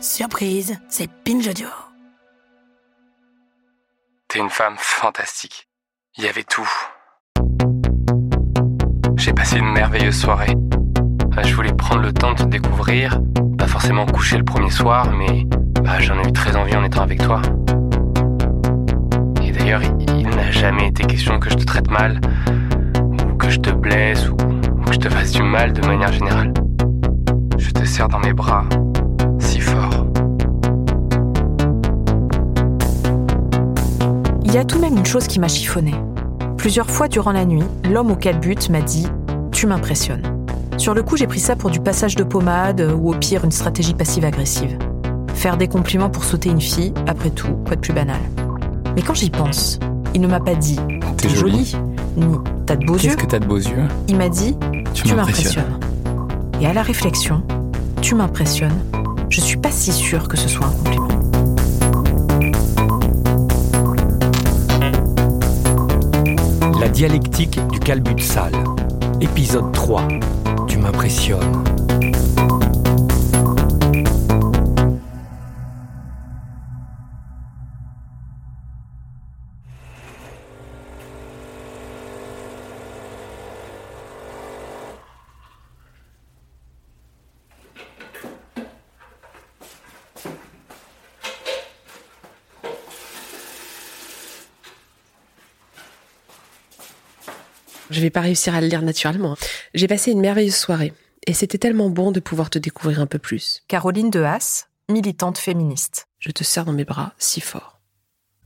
Surprise, c'est Binge Audio. T'es une femme fantastique. Il y avait tout. J'ai passé une merveilleuse soirée. Euh, Je voulais prendre le temps de te découvrir, pas forcément coucher le premier soir, mais bah, j'en ai eu très envie en étant avec toi. Et d'ailleurs, il, n'a jamais été question que je te traite mal, ou que je te blesse, ou, ou que je te fasse du mal de manière générale. Je te serre dans mes bras, Il y a tout de même une chose qui m'a chiffonné. Plusieurs fois durant la nuit, l'homme au calbut m'a dit Tu m'impressionnes. Sur le coup, j'ai pris ça pour du passage de pommade ou au pire une stratégie passive-agressive. Faire des compliments pour sauter une fille, après tout, quoi de plus banal? Mais quand j'y pense, il ne m'a pas dit T'es jolie. ni T'as de beaux yeux. Qu'est-ce que t'as de beaux yeux? Il m'a dit Tu Tu m'impressionnes. m'impressionnes. Et à la réflexion, Tu m'impressionnes, je suis pas si sûre que ce soit un compliment. Dialectique du calbut sale. Épisode 3. Tu m'impressionnes. Je vais pas réussir à le lire naturellement. J'ai passé une merveilleuse soirée. Et c'était tellement bon de pouvoir te découvrir un peu plus. Caroline de Haas, militante féministe. Je te serre dans mes bras si fort.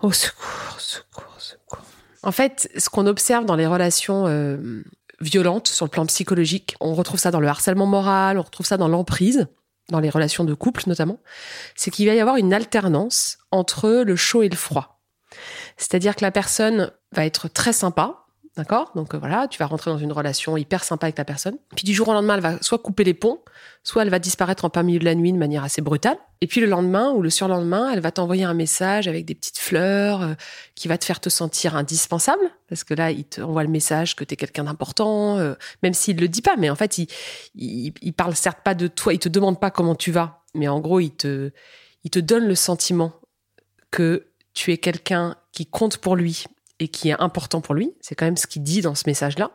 Au secours, secours, secours. En fait, ce qu'on observe dans les relations euh, violentes sur le plan psychologique, on retrouve ça dans le harcèlement moral, on retrouve ça dans l'emprise, dans les relations de couple notamment, c'est qu'il va y avoir une alternance entre le chaud et le froid. C'est-à-dire que la personne va être très sympa, D'accord? Donc euh, voilà, tu vas rentrer dans une relation hyper sympa avec la personne. Puis du jour au lendemain, elle va soit couper les ponts, soit elle va disparaître en plein milieu de la nuit de manière assez brutale. Et puis le lendemain ou le surlendemain, elle va t'envoyer un message avec des petites fleurs euh, qui va te faire te sentir indispensable. Parce que là, il te le message que tu es quelqu'un d'important, euh, même s'il le dit pas. Mais en fait, il, il, parle certes pas de toi, il te demande pas comment tu vas. Mais en gros, il te donne le sentiment que tu es quelqu'un qui compte pour lui et qui est important pour lui. C'est quand même ce qu'il dit dans ce message-là.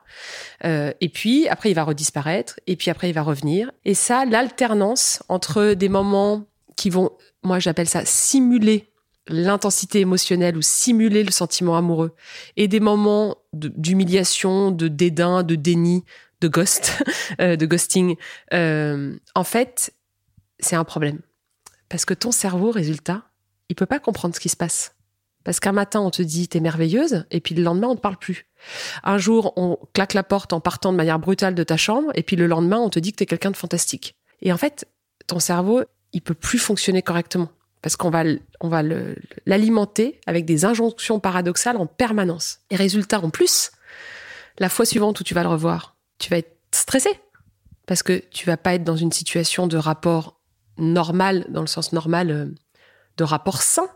Euh, et puis, après, il va redisparaître. Et puis après, il va revenir. Et ça, l'alternance entre des moments qui vont, moi, j'appelle ça simuler l'intensité émotionnelle ou simuler le sentiment amoureux et des moments d'humiliation, de, dédain, de déni, de ghost, euh, de ghosting. Euh, en fait, c'est un problème. Parce que ton cerveau, résultat, il peut pas comprendre ce qui se passe. Parce qu'un matin, on te dit t'es merveilleuse, et puis le lendemain, on ne te parle plus. Un jour, on claque la porte en partant de manière brutale de ta chambre, et puis le lendemain, on te dit que t'es quelqu'un de fantastique. Et en fait, ton cerveau, il peut plus fonctionner correctement. Parce qu'on va, va l'alimenter avec des injonctions paradoxales en permanence. Et résultat, en plus, la fois suivante où tu vas le revoir, tu vas être stressé. Parce que tu vas pas être dans une situation de rapport normal, dans le sens normal, euh, de rapport sain.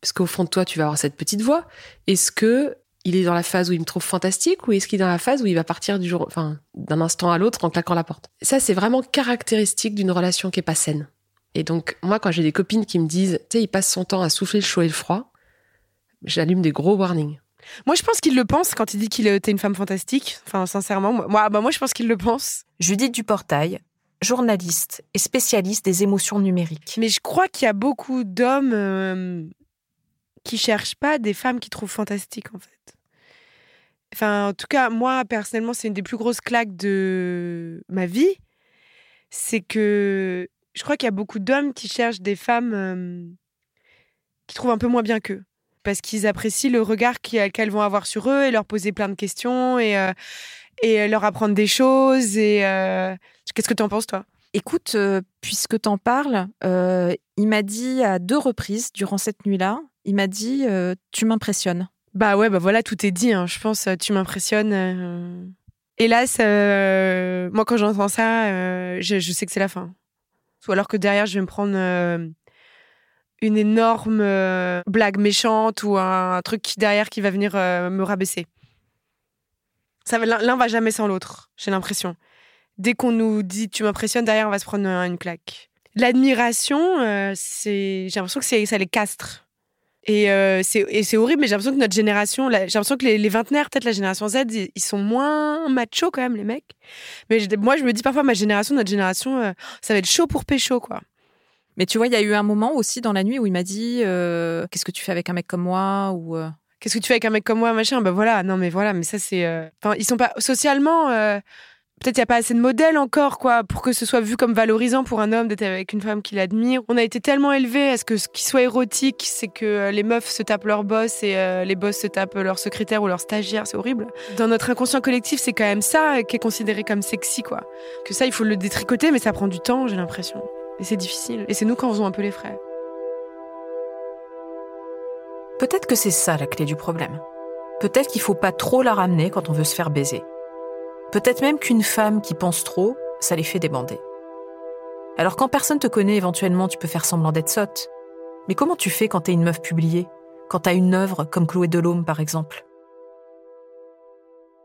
Parce qu'au fond de toi, tu vas avoir cette petite voix? Est-ce que il est dans la phase où il me trouve fantastique ou est-ce qu'il est dans la phase où il va partir du jour, enfin, d'un instant à l'autre en claquant la porte? Ça, c'est vraiment caractéristique d'une relation qui est pas saine. Et donc, moi, quand j'ai des copines qui me disent, tu sais, il passe son temps à souffler le chaud et le froid, j'allume des gros warnings. Moi, je pense qu'il le pense quand il dit qu'il était une femme fantastique. Enfin, sincèrement, moi, moi, bah, moi je pense qu'il le pense. Judith Duportail, journaliste et spécialiste des émotions numériques. Mais je crois qu'il y a beaucoup d'hommes euh, qui cherchent pas des femmes qu'ils trouvent fantastiques, en fait. Enfin, en tout cas, moi, personnellement, c'est une des plus grosses claques de ma vie. C'est que je crois qu'il y a beaucoup d'hommes qui cherchent des femmes euh, qui trouvent un peu moins bien qu'eux. parce qu'ils apprécient le regard qui- qu'elles vont avoir sur eux et leur poser plein de questions et, euh, et leur apprendre des choses. Et euh, qu'est-ce que tu en penses, toi? Écoute, euh, puisque t'en parles, euh, il m'a dit à deux reprises durant cette nuit-là, il m'a dit euh, Tu m'impressionnes. Bah ouais, bah voilà, tout est dit. hein. Je pense, euh, tu m'impressionnes. euh. Hélas, moi quand j'entends ça, je, sais que c'est la fin. Ou alors que derrière, je vais me prendre une énorme blague méchante ou un, truc derrière qui va venir me rabaisser. L'un va jamais sans l'autre, j'ai l'impression. Dès qu'on nous dit tu m'impressionnes, derrière on va se prendre une claque. L'admiration, euh, c'est, j'ai l'impression que c'est, ça les castre. Et euh, c'est et c'est horrible, mais j'ai l'impression que notre génération, la- j'ai l'impression que les, les vingtenaires, peut-être la génération Z, ils, ils sont moins machos quand même, les mecs. Mais moi, je me dis parfois, ma génération, notre génération, euh, ça va être chaud pour pécho, quoi. Mais tu vois, il y a eu un moment aussi dans la nuit où il m'a dit euh, Qu'est-ce que tu fais avec un mec comme moi ou, Qu'est-ce que tu fais avec un mec comme moi, machin? Ben voilà, non, mais voilà, mais ça, c'est. Enfin, ils sont pas. Socialement, peut-être il n'y a pas assez de modèles encore, quoi, pour que ce soit vu comme valorisant pour un homme d'être avec une femme qu'il admire. On a été tellement élevés à ce que ce qui soit érotique, c'est que euh, les meufs se tapent leur boss et euh, les boss se tapent leur secrétaire ou leur stagiaire, c'est horrible. Dans notre inconscient collectif, c'est quand même ça euh, qui est considéré comme sexy, quoi. Que ça, il faut le détricoter, mais ça prend du temps, j'ai l'impression. Et c'est difficile. Et c'est nous quand faisons un peu les frais. Peut-être que c'est ça la clé du problème. Peut-être qu'il faut pas trop la ramener quand on veut se faire baiser. Peut-être même qu'une femme qui pense trop, ça les fait débander. Alors quand personne te connaît, éventuellement, tu peux faire semblant d'être sotte. Mais comment tu fais quand t'es une meuf publiée? Quand t'as une œuvre comme Chloé Delhomme, par exemple?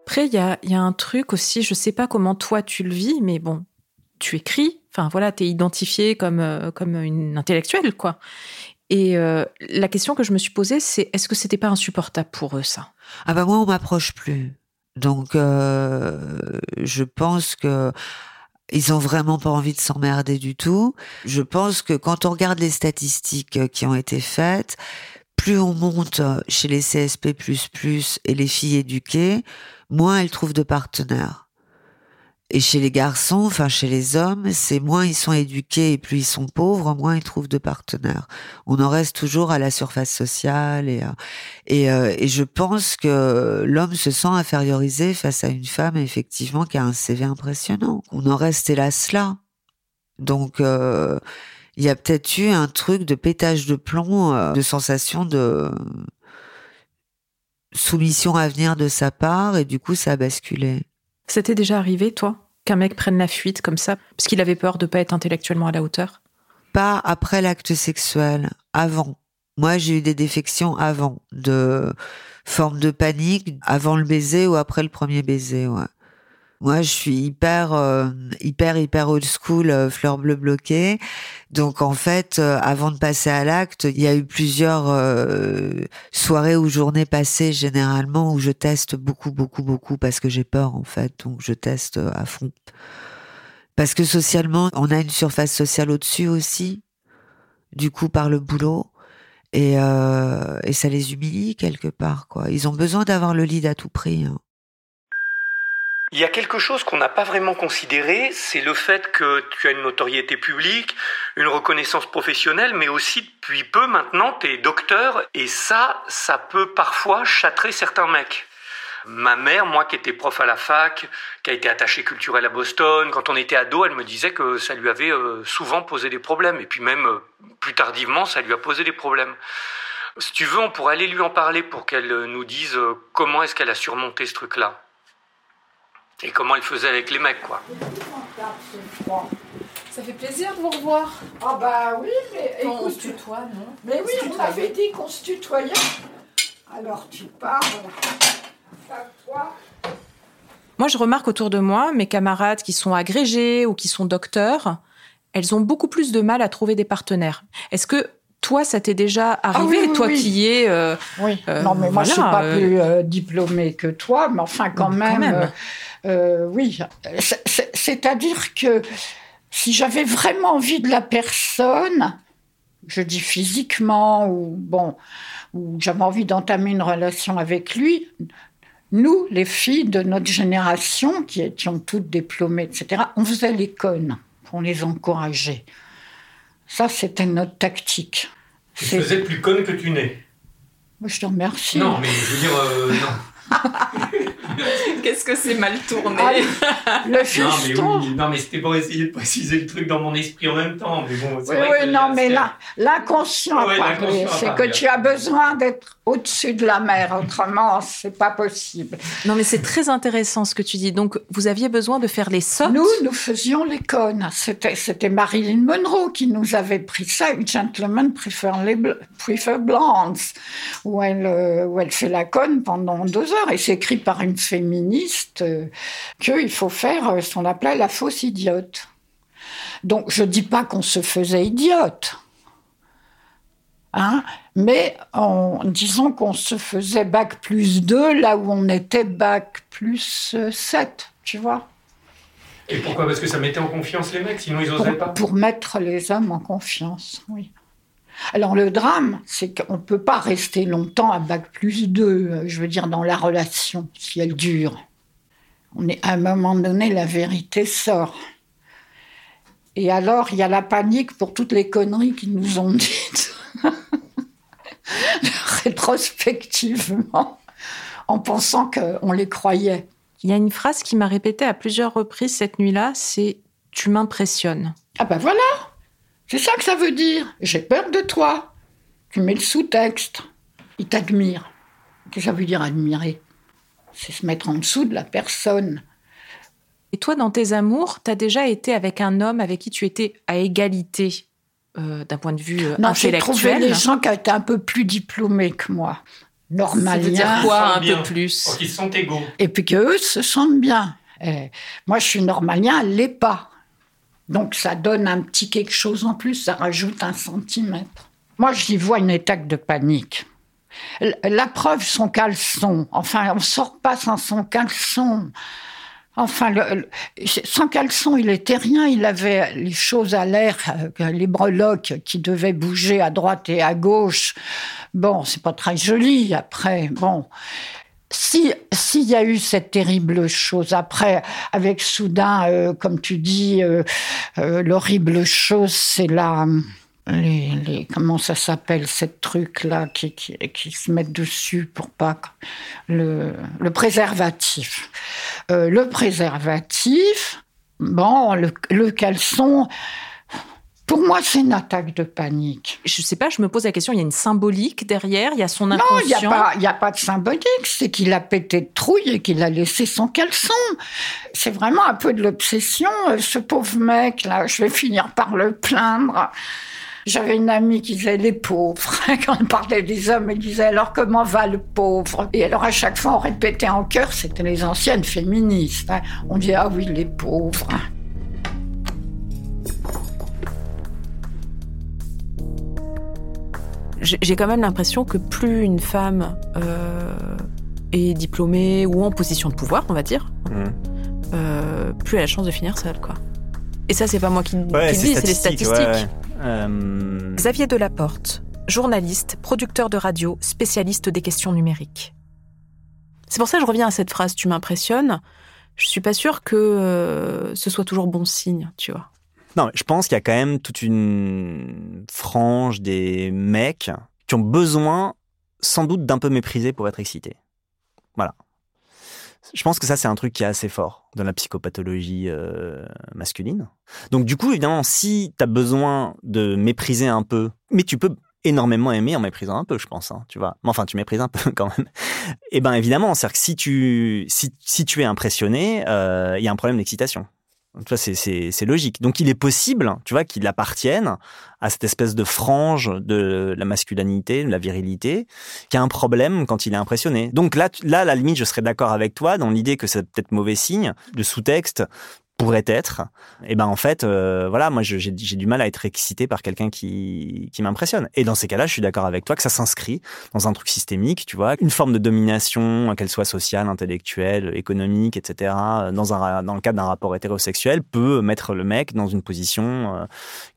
Après, il y a, il y a un truc aussi, je sais pas comment toi tu le vis, mais bon, tu écris, enfin voilà, t'es identifiée comme, euh, comme une intellectuelle, quoi. Et euh, la question que je me suis posée, c'est est-ce que c'était pas insupportable pour eux, ça? Ah bah moi on m'approche plus. Donc euh, je pense que ils ont vraiment pas envie de s'emmerder du tout. Je pense que quand on regarde les statistiques qui ont été faites, plus on monte chez les CSP++ et les filles éduquées, moins elles trouvent de partenaires. Et chez les garçons, enfin chez les hommes, c'est moins ils sont éduqués et plus ils sont pauvres, moins ils trouvent de partenaires. On en reste toujours à la surface sociale et à- et, euh, et je pense que l'homme se sent infériorisé face à une femme effectivement qui a un CV impressionnant. On en reste hélas là. Donc euh, il y a peut-être eu un truc de pétage de plomb, euh, de sensation de soumission à venir de sa part et du coup ça a basculé. C'était déjà arrivé, toi, qu'un mec prenne la fuite comme ça, parce qu'il avait peur de pas être intellectuellement à la hauteur? Pas après l'acte sexuel, avant. Moi, j'ai eu des défections avant, de forme de panique, avant le baiser ou après le premier baiser, ouais. Moi, je suis hyper, euh, hyper, hyper old school, euh, fleur bleue bloquée. Donc, en fait, euh, avant de passer à l'acte, il y a eu plusieurs euh, soirées ou journées passées, généralement, où je teste beaucoup, beaucoup, beaucoup, parce que j'ai peur, en fait. Donc, je teste à fond. Parce que socialement, on a une surface sociale au-dessus aussi, du coup, par le boulot. Et, et ça les humilie quelque part, quoi. Ils ont besoin d'avoir le lead à tout prix. hein. Il y a quelque chose qu'on n'a pas vraiment considéré, c'est le fait que tu as une notoriété publique, une reconnaissance professionnelle, mais aussi depuis peu maintenant, tu es docteur, et ça, ça peut parfois châtrer certains mecs. Ma mère, moi qui étais prof à la fac, qui a été attachée culturelle à Boston, quand on était ado, elle me disait que ça lui avait euh, souvent posé des problèmes, et puis même euh, plus tardivement, ça lui a posé des problèmes. Si tu veux, on pourrait aller lui en parler pour qu'elle euh, nous dise comment est-ce qu'elle a surmonté ce truc-là. Et comment elle faisait avec les mecs, quoi. Ça fait plaisir de vous revoir. Ah bah oui, mais on écoute, se tutoie, non? mais oui, on avait dit qu'on se tutoyait. Alors tu parles. toi Moi, je remarque autour de moi, mes camarades qui sont agrégés ou qui sont docteurs, elles ont beaucoup plus de mal à trouver des partenaires. Est-ce que toi, ça t'est déjà arrivé, oui, oui, toi oui. qui es... euh, Oui, Euh, non mais moi je suis voilà, pas euh, plus euh, diplômée que toi, mais enfin quand Quand même, euh, oui. C'est- c'est- C'est-à-dire que si j'avais vraiment envie de la personne, je dis physiquement ou bon, ou j'avais envie d'entamer une relation avec lui, nous, les filles de notre génération, qui étions toutes diplômées, etc., on faisait les connes pour les encourager. Ça, c'était notre tactique. Tu C'est- faisais plus conne que tu n'es. Je te remercie. Non, mais je veux dire, euh, non. Qu'est-ce que c'est mal tourné Ah, le Non, mais fiston. oui, non, mais c'était pour essayer de préciser le truc dans mon esprit en même temps. Mais bon, c'est Oui, vrai oui, que non, mais là, l'inconscient, Ouais, c'est que tu as besoin d'être au-dessus de la mer, autrement, c'est pas possible. Non, mais c'est très intéressant ce que tu dis. Donc, vous aviez besoin de faire les sortes. Nous, nous faisions les cônes. C'était, Marilyn Monroe qui nous avait pris ça, Gentlemen Prefer, les bl- prefer Blondes, où elle, euh, où elle fait la conne pendant deux heures. Et c'est écrit par une féministe euh, qu'il faut faire euh, ce qu'on appelait la fausse idiote. Donc, je dis pas qu'on se faisait idiote. Hein, mais en disant qu'on se faisait bac plus 2 là où on était bac plus 7, tu vois. Et pourquoi? Parce que ça mettait en confiance les mecs, sinon ils osaient pour, pas? pour mettre les hommes en confiance, oui. Alors le drame, c'est qu'on ne peut pas rester longtemps à bac plus 2, euh, je veux dire, dans la relation, si elle dure. On est, à un moment donné, la vérité sort. Et alors, il y a la panique pour toutes les conneries qu'ils nous ont dites. Rétrospectivement, en pensant qu'on les croyait. Il y a une phrase qui m'a répétée à plusieurs reprises cette nuit-là, c'est « tu m'impressionnes Ah ben voilà C'est ça que ça veut dire. J'ai peur de toi. Tu mets le sous-texte. Il t'admire. Qu'est-ce que ça veut dire admirer? C'est se mettre en dessous de la personne. ». Et toi, dans tes amours, t'as déjà été avec un homme avec qui tu étais à égalité euh, d'un point de vue euh, Non, j'ai trouvé intellectuel des gens qui étaient un peu plus diplômés que moi. Veut dire quoi, un Bien. peu plus? Qu'ils sont égaux. Et puis qu'eux se sentent bien. Moi, je suis normalien, elle l'est pas. Donc, ça donne un petit quelque chose en plus, ça rajoute un centimètre. Moi, j'y vois une attaque de panique. La preuve, son caleçon. Enfin, on sort pas sans son caleçon. Enfin, sans caleçon, il était rien. Il avait les choses à l'air, euh, les breloques qui devaient bouger à droite et à gauche. Bon, c'est pas très joli. Après, bon, si s'il y a eu cette terrible chose après, avec soudain, euh, comme tu dis, euh, euh, l'horrible chose, c'est la les, comment ça s'appelle cette truc là qui, qui, se mettent dessus pour pas le, préservatif. Le préservatif, bon, le, le caleçon. Moi, c'est une attaque de panique. Je sais pas, je me pose la question, il y a une symbolique derrière, il y a son Non, il inconscient. n'y a, pas- a de symbolique, c'est qu'il a pété de trouille et qu'il a laissé son caleçon. C'est vraiment un peu de l'obsession, euh, ce pauvre mec, là, je vais finir par le plaindre. J'avais une amie qui disait les pauvres. Quand on parlait des hommes, elle disait alors comment va le pauvre? Et alors à chaque fois on répétait en chœur, c'était les anciennes féministes. hein. On dit ah oui les pauvres. J'ai quand même l'impression que plus une femme euh, est diplômée ou en position de pouvoir, on va dire, Mhm. euh, plus elle a la chance de finir seule, quoi. Et ça, c'est pas moi qui, Ouais, qui le dis, c'est les statistique, statistiques. ouais, ouais. Euh, Xavier Delaporte, journaliste, producteur de radio, spécialiste des questions numériques. C'est pour ça que je reviens à cette phrase Tu m'impressionnes. Je suis pas sûre que euh, ce soit toujours bon signe, tu vois. Non, je pense qu'il y a quand même toute une frange des mecs qui ont besoin, sans doute, d'un peu mépriser pour être excités. Voilà. Je pense que ça, c'est un truc qui est assez fort dans la psychopathologie euh, masculine. Donc, du coup, évidemment, si tu as besoin de mépriser un peu, mais tu peux énormément aimer en méprisant un peu, je pense, hein, tu vois. Mais enfin, tu méprises un peu quand même. Et ben évidemment, c'est-à-dire que si tu, si tu es impressionné, euh, il y a un problème d'excitation. C'est- logique. Donc, il est possible, tu vois, qu'il appartienne à cette espèce de frange de la masculinité, de la virilité, qui a un problème quand il est impressionné. Donc là, là, à la limite, je serais d'accord avec toi dans l'idée que c'est peut-être mauvais signe. Le sous-texte pourrait être, et ben en fait, euh, voilà, moi j'ai du mal à être excité par quelqu'un qui, qui m'impressionne. Et dans ces cas-là, je suis d'accord avec toi que ça s'inscrit dans un truc systémique, tu vois, une forme de domination, qu'elle soit sociale, intellectuelle, économique, etc. Dans un dans le cadre d'un rapport hétérosexuel, peut mettre le mec dans une position euh,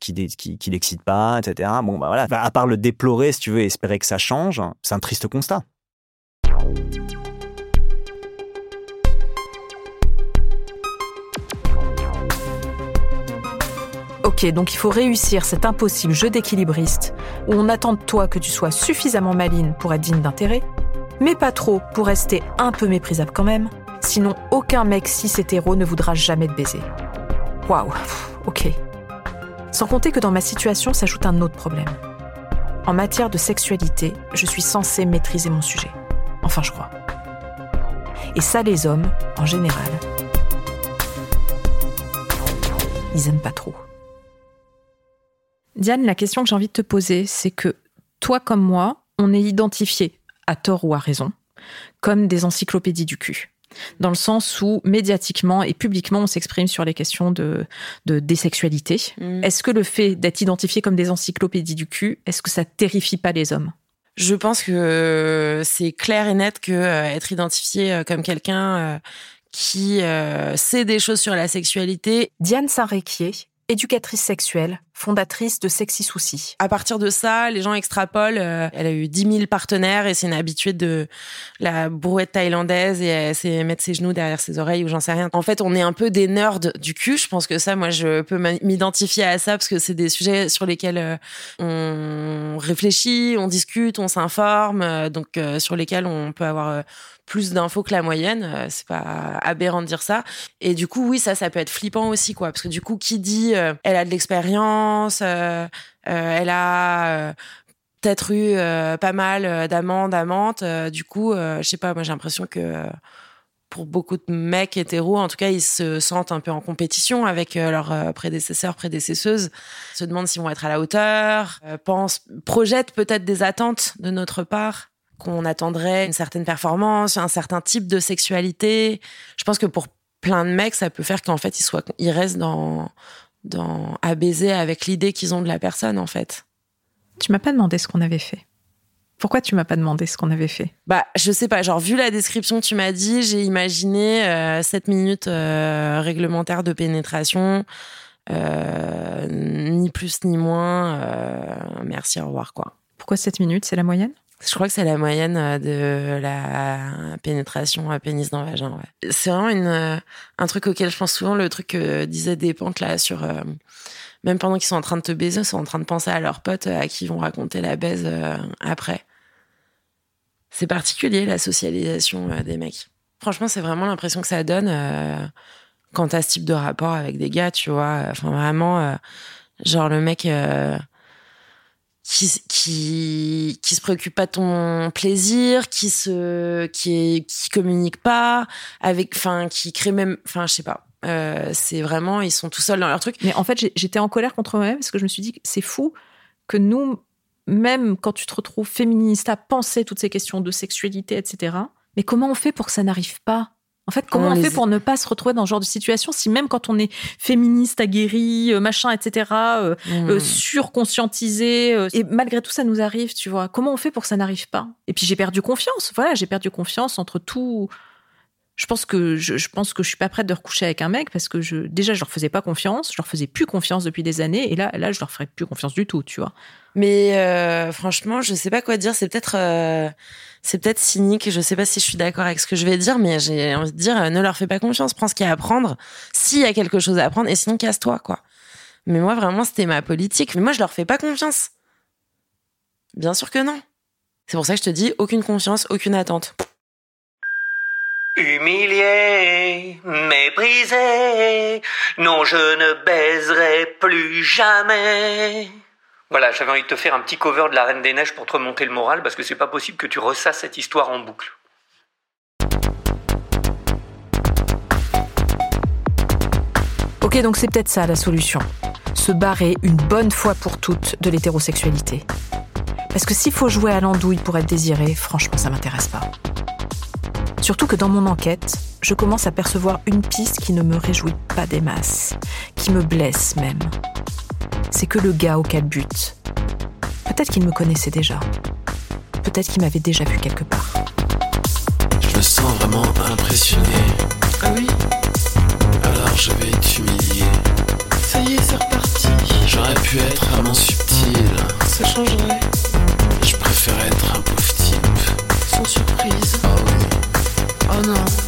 qui qui, qui l'excite pas, etc. Bon bah voilà, à part le déplorer, si tu veux, espérer que ça change, c'est un triste constat. Donc il faut réussir cet impossible jeu d'équilibriste où on attend de toi que tu sois suffisamment maline pour être digne d'intérêt, mais pas trop pour rester un peu méprisable quand même. Sinon, aucun mec cis hétéro ne voudra jamais te baiser. Waouh, ok. Sans compter que dans ma situation s'ajoute un autre problème. En matière de sexualité, je suis censée maîtriser mon sujet. Enfin, je crois. Et ça, les hommes, en général, ils aiment pas trop. Diane, la question que j'ai envie de te poser, c'est que toi comme moi, on est identifiés, à tort ou à raison, comme des encyclopédies du cul. Dans le sens où médiatiquement et publiquement on s'exprime sur les questions de, de désexualité. Mm. Est-ce que le fait d'être identifié comme des encyclopédies du cul, est-ce que ça terrifie pas les hommes? Je pense que c'est clair et net que euh, être identifié euh, comme quelqu'un euh, qui euh, sait des choses sur la sexualité. Diane Saint-Réquier, éducatrice sexuelle, fondatrice de Sexy Soucis. À partir de ça, les gens extrapolent. euh, elle a eu 10 000 partenaires et c'est une habituée de la brouette thaïlandaise et elle sait mettre ses genoux derrière ses oreilles ou j'en sais rien. En fait, on est un peu des nerds du cul. Je pense que ça, moi, je peux m'identifier à ça parce que c'est des sujets sur lesquels euh, on réfléchit, on discute, on s'informe, euh, donc sur lesquels on peut avoir plus d'infos que la moyenne. C'est pas aberrant de dire ça. Et du coup, oui, ça, ça peut être flippant aussi, quoi. Parce que du coup, qui dit, elle a de l'expérience, euh, euh, elle a euh, peut-être eu pas mal d'amants, d'amantes. euh, du coup, je sais pas, moi, j'ai l'impression que pour beaucoup de mecs hétéros, en tout cas, ils se sentent un peu en compétition avec leurs prédécesseurs, prédécesseuses, se demandent s'ils vont être à la hauteur, pensent, projettent peut-être des attentes de notre part qu'on attendrait une certaine performance, un certain type de sexualité. Je pense que pour plein de mecs, ça peut faire qu'en fait, ils soient, ils restent dans, dans, à baiser avec l'idée qu'ils ont de la personne, en fait. Tu m'as pas demandé ce qu'on avait fait. Pourquoi tu m'as pas demandé ce qu'on avait fait? Bah, je sais pas, genre, vu la description que tu m'as dit, j'ai imaginé euh, 7 minutes euh, réglementaires de pénétration, euh, ni plus ni moins. euh, merci, au revoir, quoi. Pourquoi 7 minutes? C'est la moyenne? Je crois que c'est la moyenne euh, de la pénétration à pénis dans le vagin. Ouais. C'est vraiment une, euh, un truc auquel je pense souvent, le truc que disaient des pentes là sur. euh, même pendant qu'ils sont en train de te baiser, ils sont en train de penser à leurs potes à qui ils vont raconter la baise après. C'est particulier la socialisation des mecs. Franchement, c'est vraiment l'impression que ça donne quand t'as ce type de rapport avec des gars, tu vois. Enfin, vraiment, genre le mec. Qui, qui, se préoccupe pas de ton plaisir, qui se, qui est, qui communique pas, avec, enfin, qui crée même, enfin, je sais pas. Euh, c'est vraiment, ils sont tout seuls dans leur truc. Mais en fait, j'étais en colère contre moi-même parce que je me suis dit c'est fou que nous, même quand tu te retrouves féministe à penser toutes ces questions de sexualité, etc., mais comment on fait pour que ça n'arrive pas? En fait, comment On on, les- fait pour ne pas se retrouver dans ce genre de situation si même quand on est féministe, aguerri, euh, machin, etc., euh, Mmh. euh, surconscientisé, euh, et malgré tout ça nous arrive, tu vois Comment on fait pour que ça n'arrive pas? Et puis j'ai perdu confiance. Voilà, j'ai perdu confiance entre tout. Je pense que je, je pense que je suis pas prête de recoucher avec un mec parce que déjà je leur faisais pas confiance, je leur faisais plus confiance depuis des années et là là je leur ferai plus confiance du tout, tu vois. Mais euh, franchement, je sais pas quoi dire. C'est peut-être, euh, c'est peut-être cynique. Je sais pas si je suis d'accord avec ce que je vais dire, mais j'ai envie de dire, euh, ne leur fais pas confiance. Prends ce qu'il y a à apprendre. S'il y a quelque chose à apprendre, et sinon casse-toi, quoi. Mais moi, vraiment, c'était ma politique. Mais moi, je leur fais pas confiance. Bien sûr que non. C'est pour ça que je te dis, aucune confiance, aucune attente. Humilié, méprisé, non je ne baiserai plus jamais. Voilà, j'avais envie de te faire un petit cover de la Reine des Neiges pour te remonter le moral parce que c'est pas possible que tu ressasses cette histoire en boucle. Ok, donc c'est peut-être ça la solution. Se barrer une bonne fois pour toutes de l'hétérosexualité. Parce que s'il faut jouer à l'andouille pour être désiré, franchement, ça m'intéresse pas. Surtout que dans mon enquête, je commence à percevoir une piste qui ne me réjouit pas des masses, qui me blesse même. C'est que le gars auquel but. Peut-être qu'il me connaissait déjà. Peut-être qu'il m'avait déjà vu quelque part. Je me sens vraiment impressionné. Ah oui? Alors je vais t'humilier. Ça y est, c'est reparti. J'aurais pu être vraiment subtil. Ça changerait. Je préfère être un pauvre type. Sans surprise. Oh Oh non,